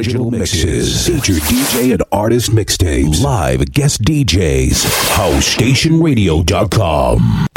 original mixes. Feature DJ and artist mixtapes. Live guest DJs. HouseStationRadio.com.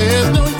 There's no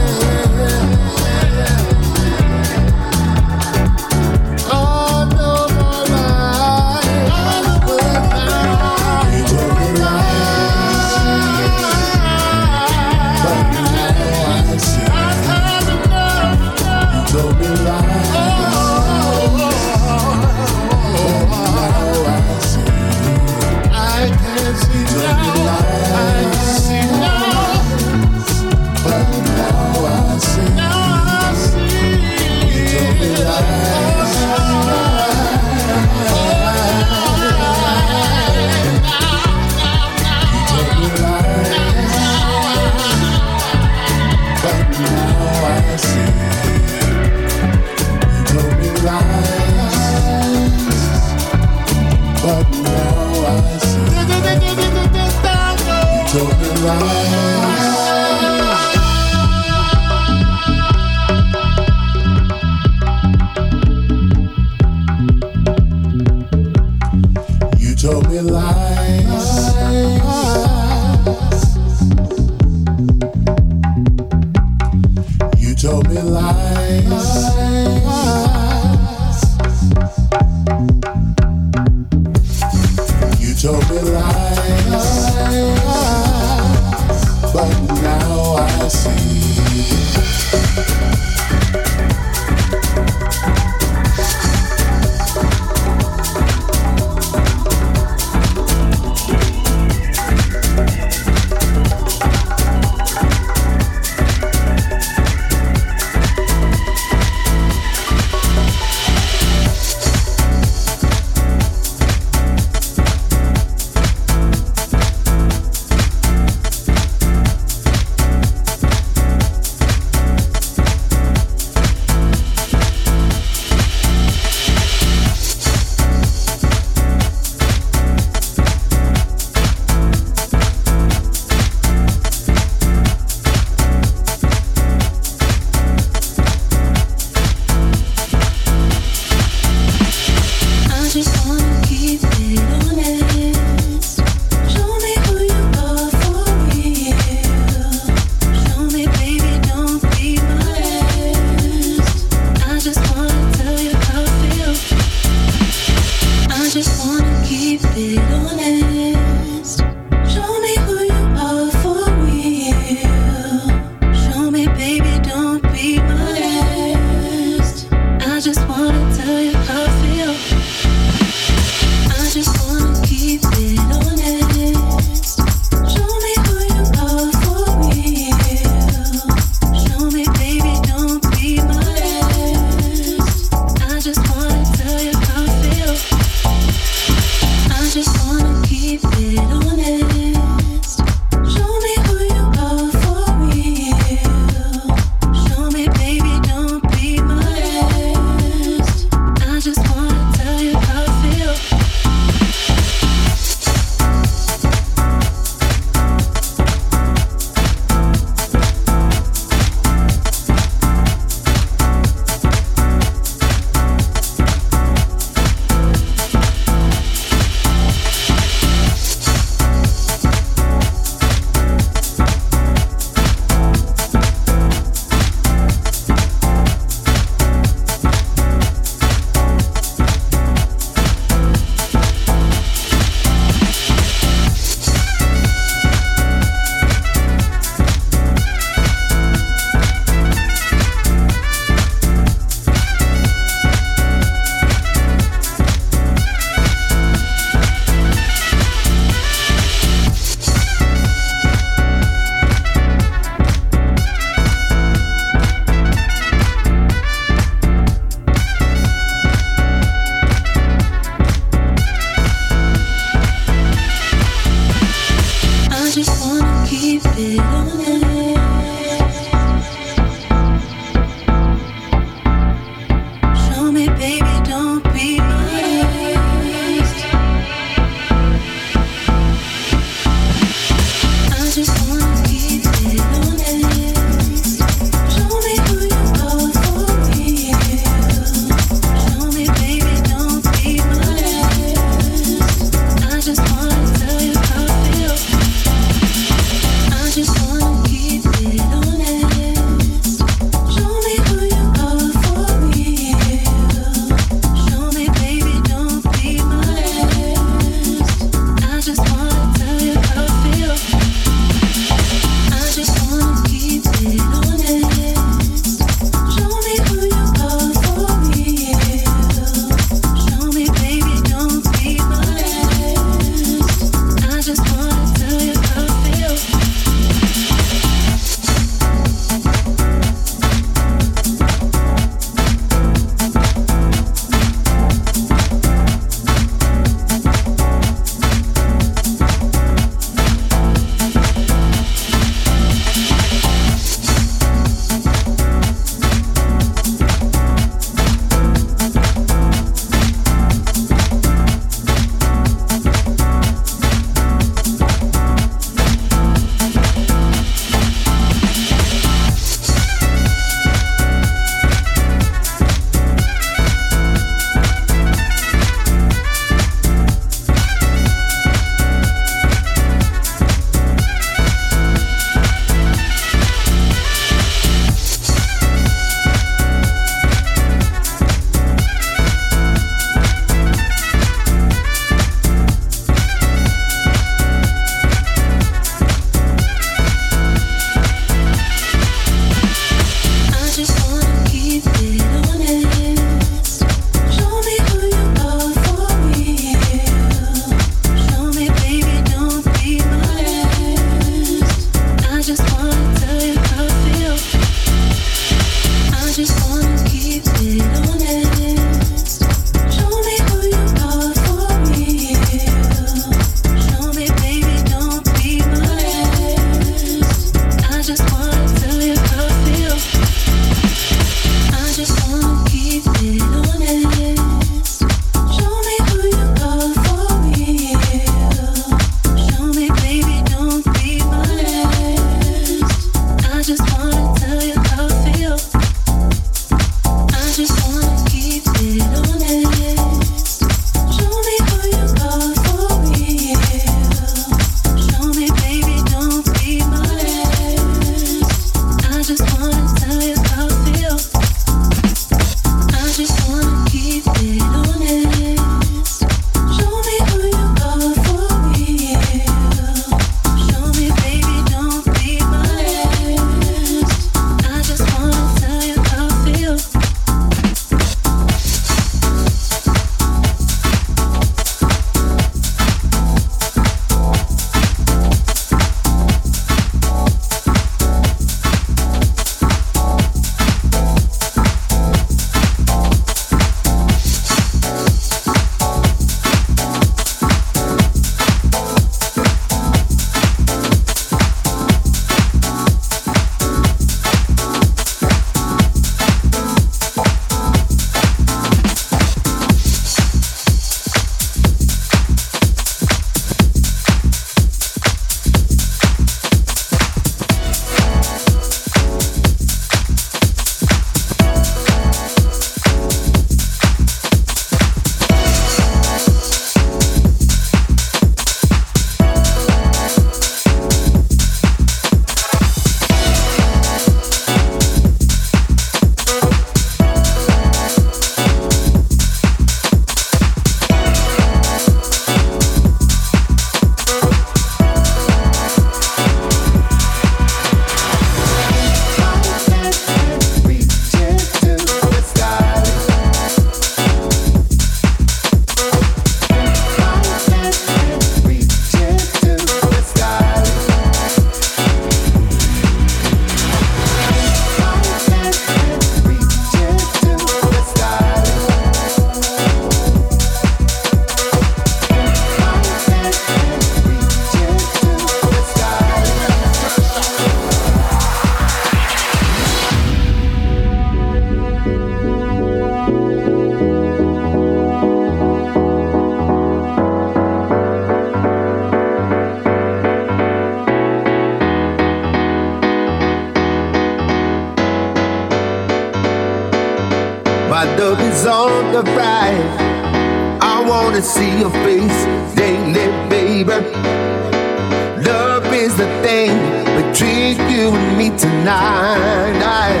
Night,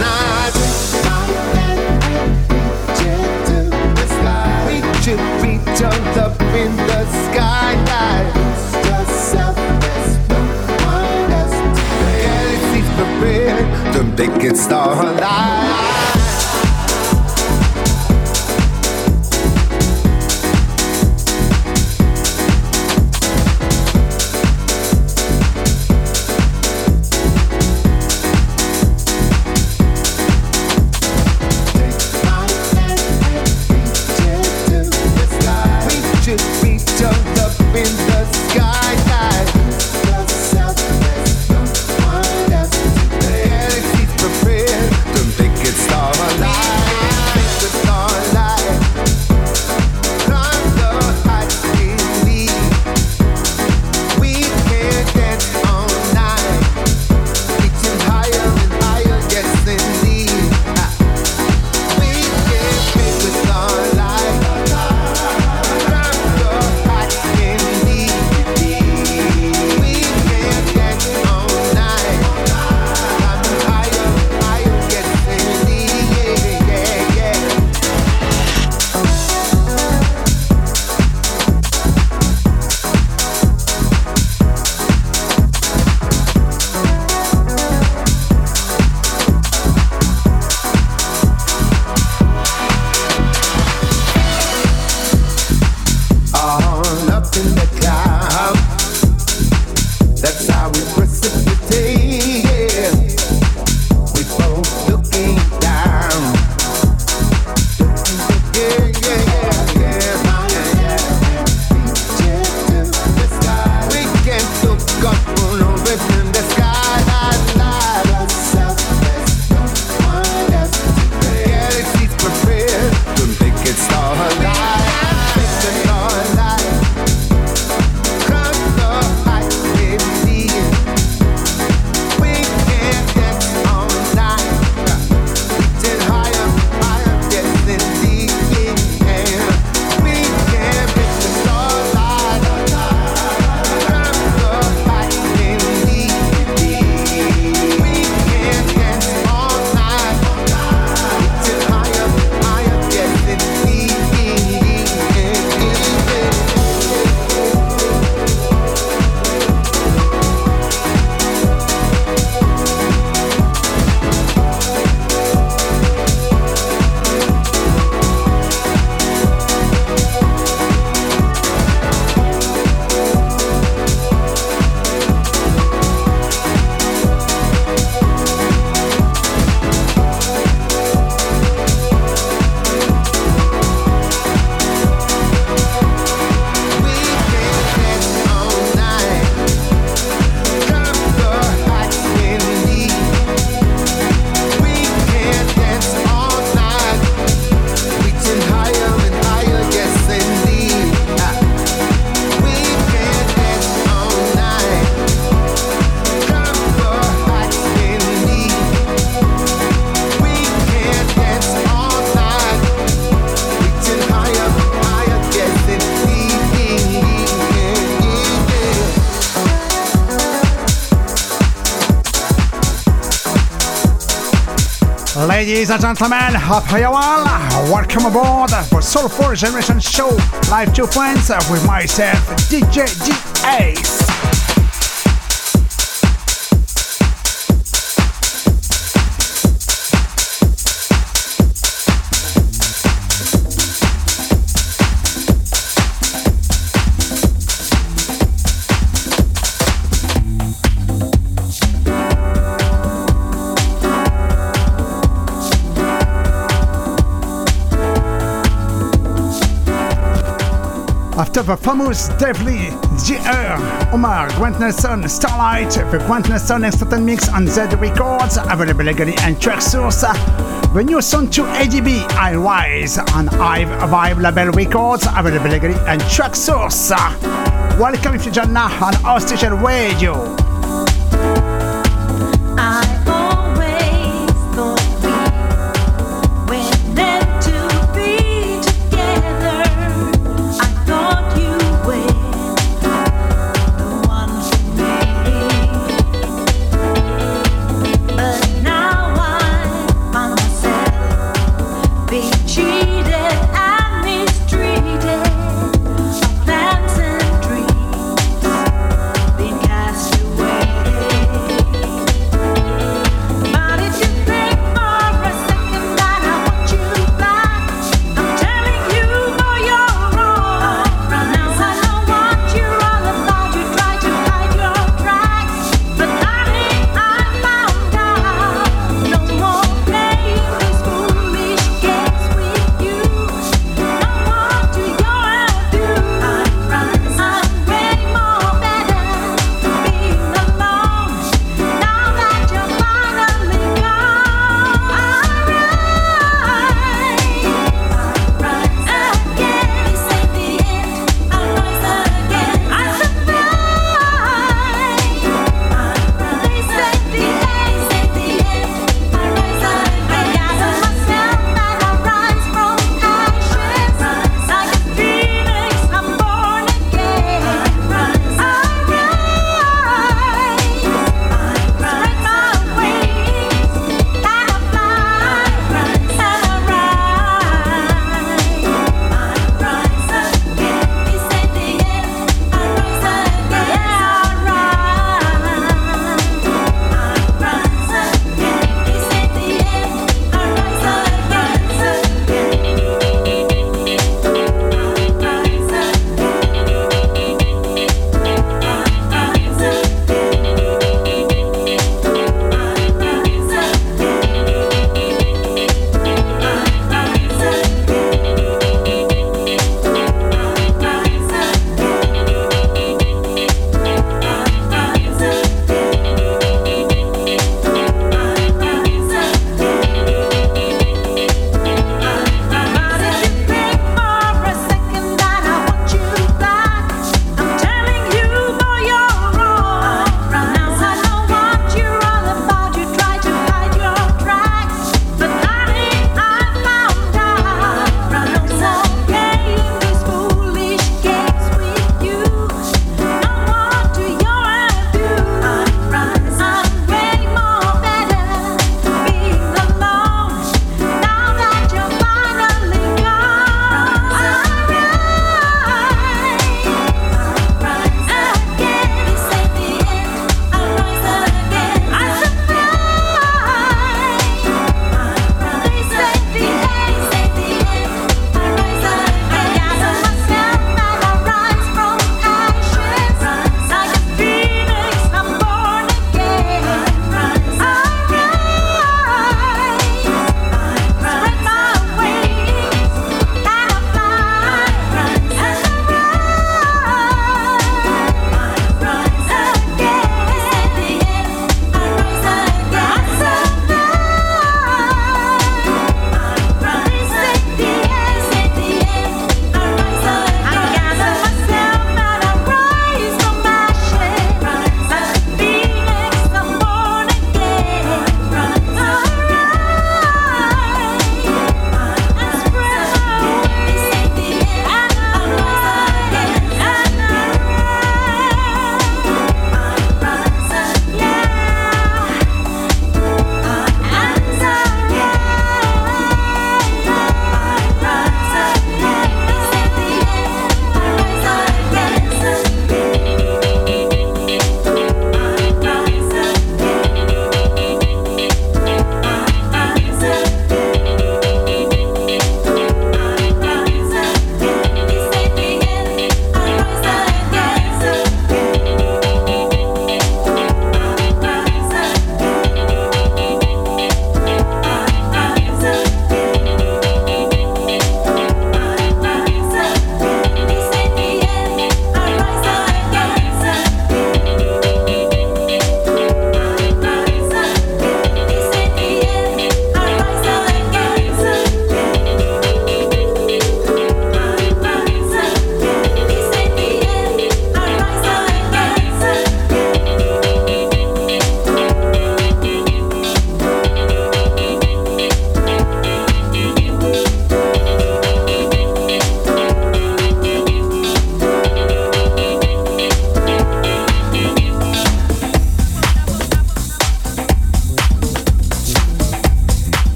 night. Reach it, reach up in the sky. Galaxies prepared to make it starlight. Ladies and gentlemen, hope you. Welcome aboard for Soul 4 Generation Show, live two friends with myself, DJ D Ace. The famous Deadly GR, Omar, Grant Nelson, Starlight, the Grant Nelson Extended Mix on Z Records, available legally and Traxsource. The new song to ADB, I Rise, on Hive Vibe Label Records, available legally and Traxsource. Welcome if you join now on our station radio.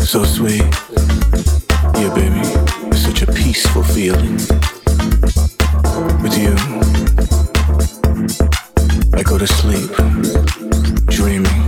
so sweet. Yeah, baby, it's such a peaceful feeling. With you, I go to sleep, dreaming.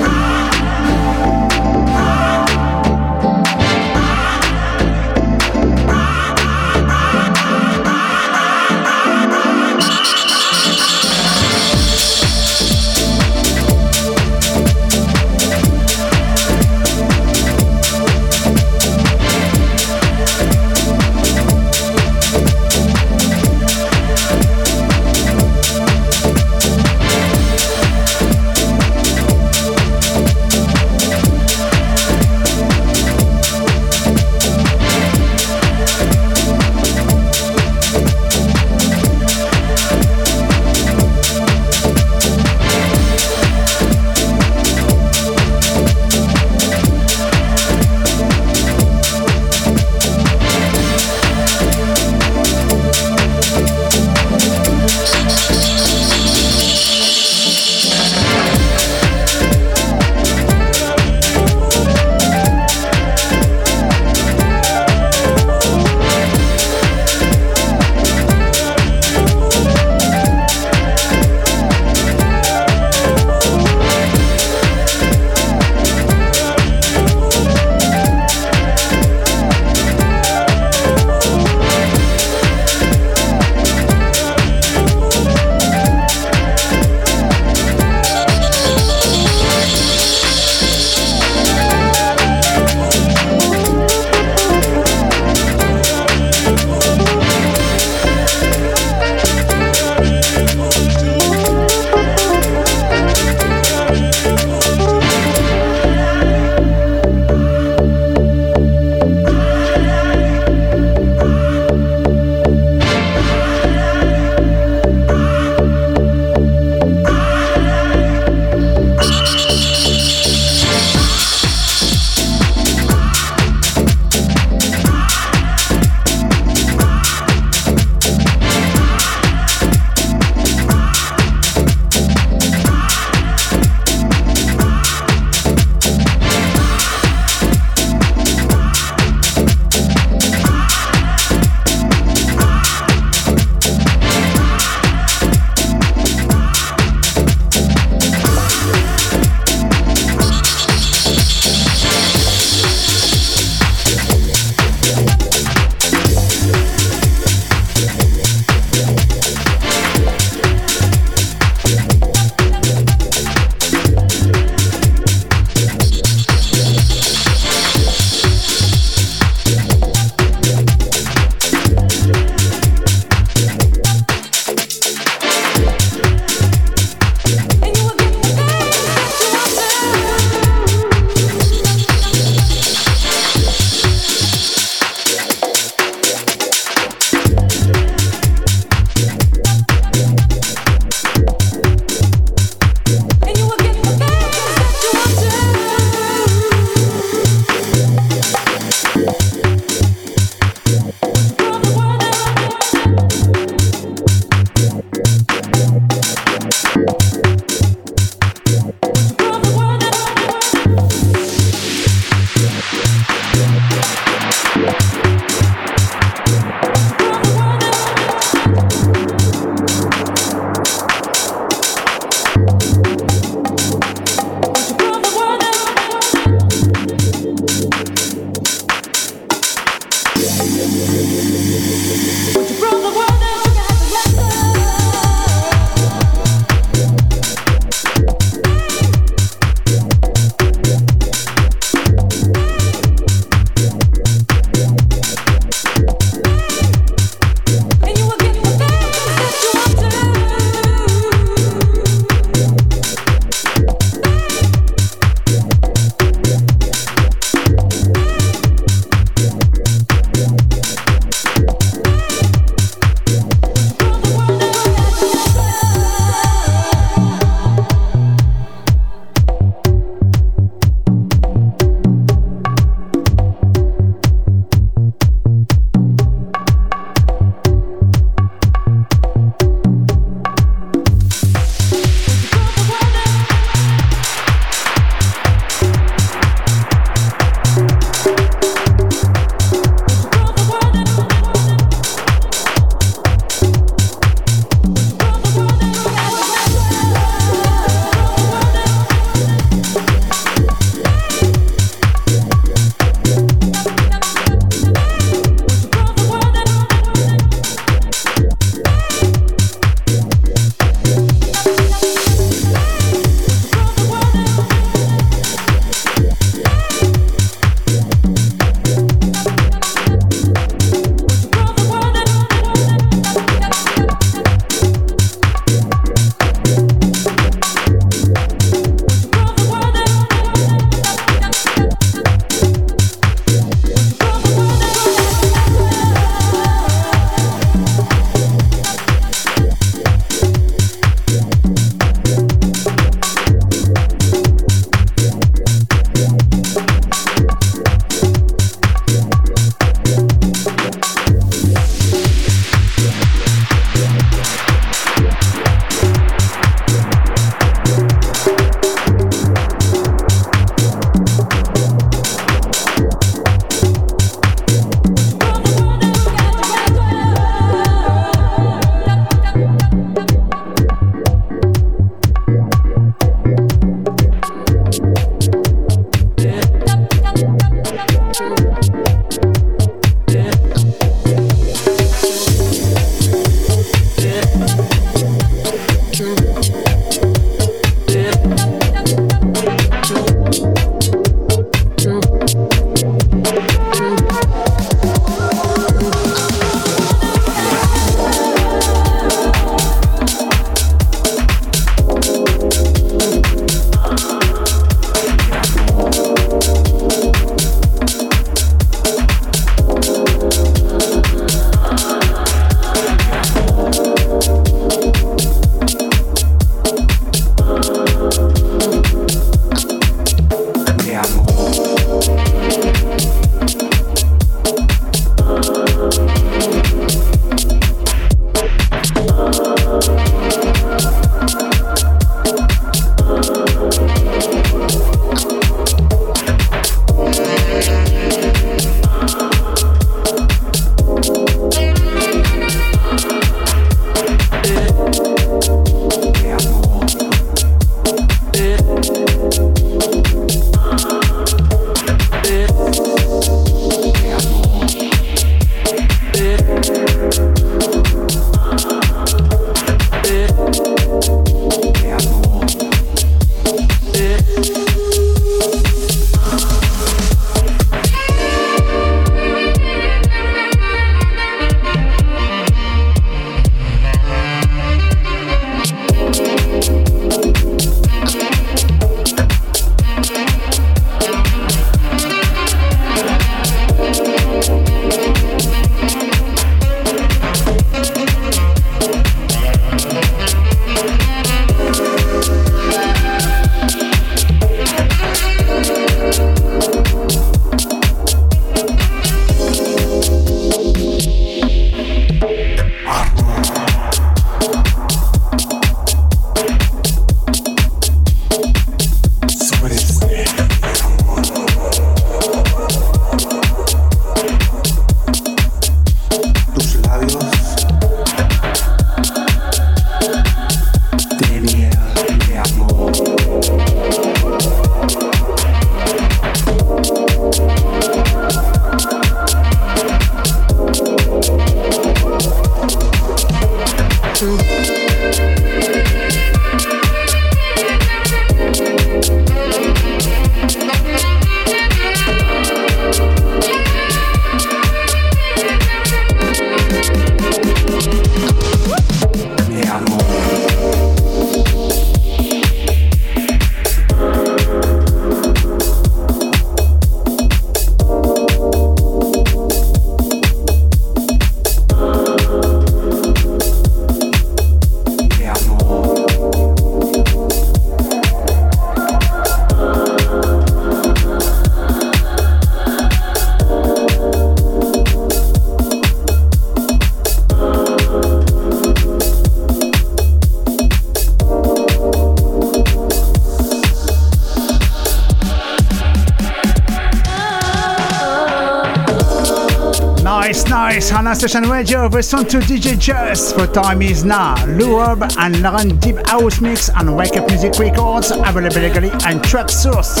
Nice on our station radio. Listen to DJ Just for Time Is Now. Lou Rob and Lauren Deep House Mix and Wake Up Music Records. Available legally and Traxsource.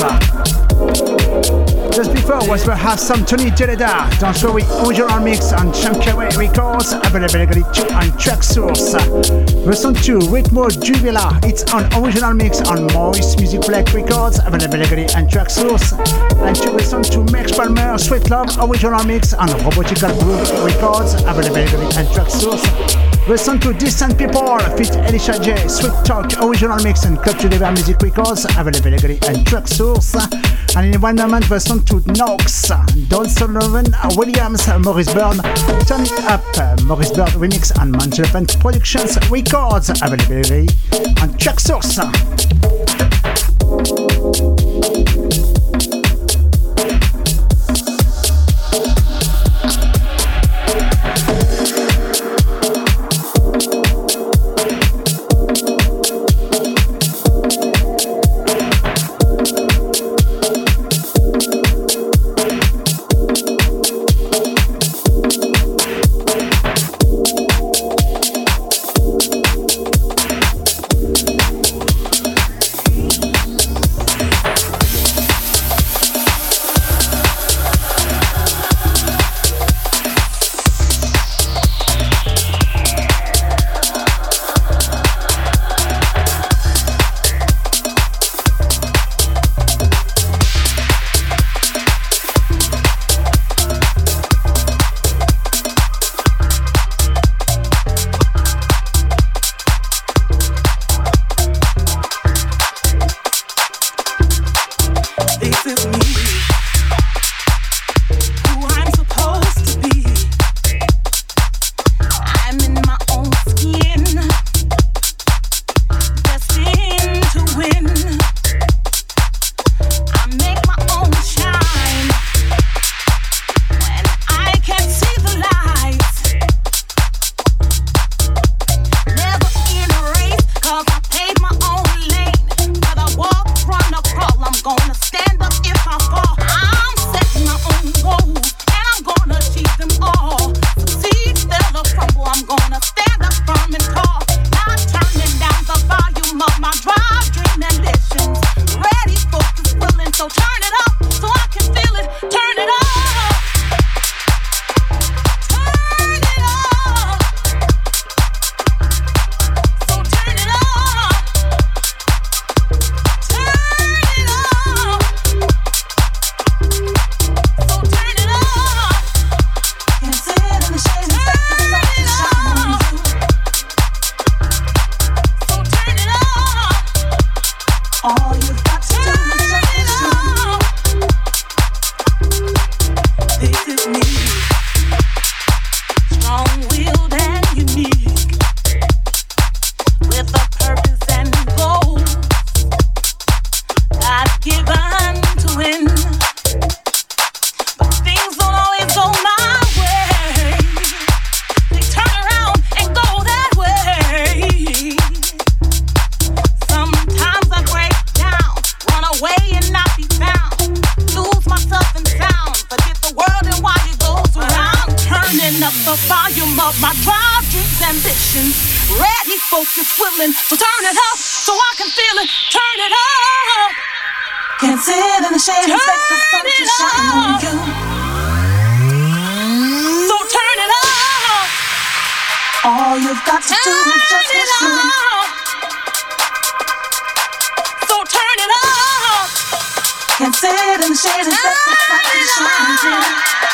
Just before was perhaps some Tony Geleda. Don't show it original mix on Chamkaway Records. Available legally on Traxsource. Listen to Ritmo Juvila. It's on original mix on Moist Music Black Records. Available legally and Traxsource. And to listen to Max Palmer Sweet Love original mix on Robotical Groove Records. Available legally and Traxsource. Listen to Distant People feat Elisha J. Sweet Talk original mix on Club Deliver Music Records. Available legally Traxsource. And in one moment, listen to Nox, Don Sullivan, Williams, Maurice Byrne, Turn It Up, Maurice Byrne remix on Mangelfent Productions Records. Available on Traxsource. say that that's the fucking something.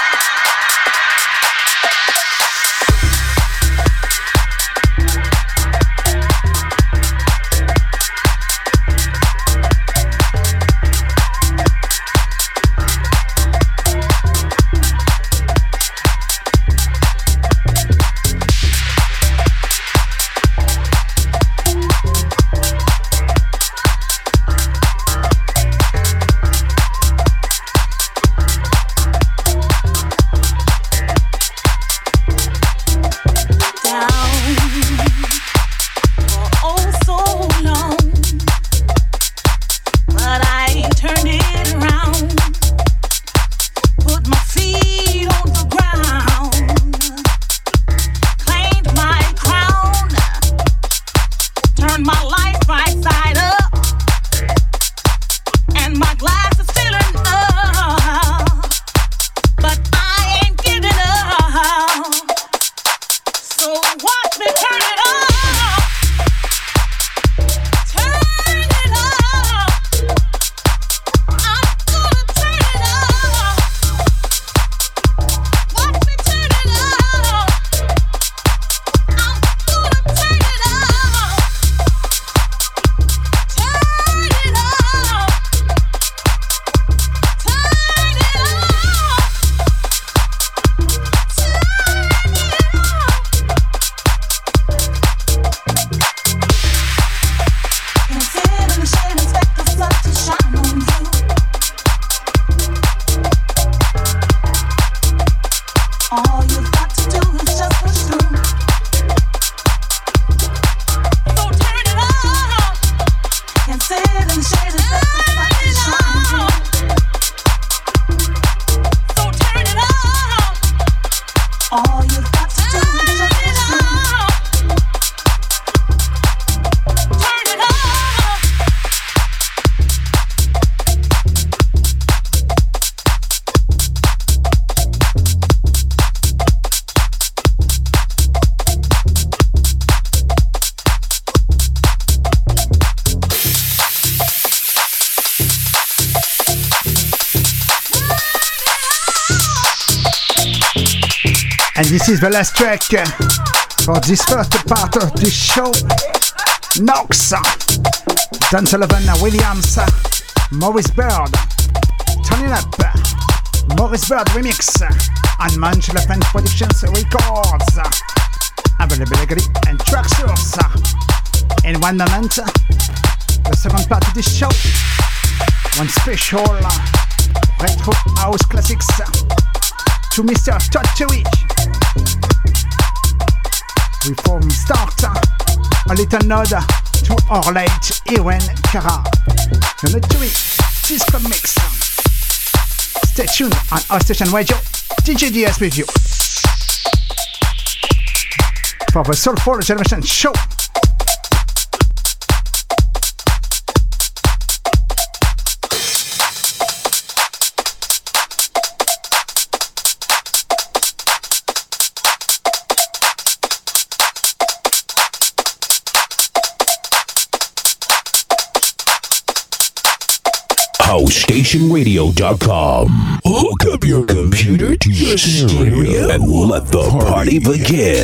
This is the last track uh, for this first part of the show. Nox, uh, Dan Sullivan uh, Williams, Maurice Bird, Turning Up, Maurice Bird Remix, and Munch Elephant Productions Records. Available and Traxsource. In one moment, the second part of this show, one special retro house classics to Mr. Todd Reform starter, a little nod to our late Ewen Cara. You're not doing Disco Mix. Stay tuned on our station radio, DJ DS with you. For the Soulful Generation Show. HouseStationRadio.com. Hook up your computer to your stereo and let the party begin.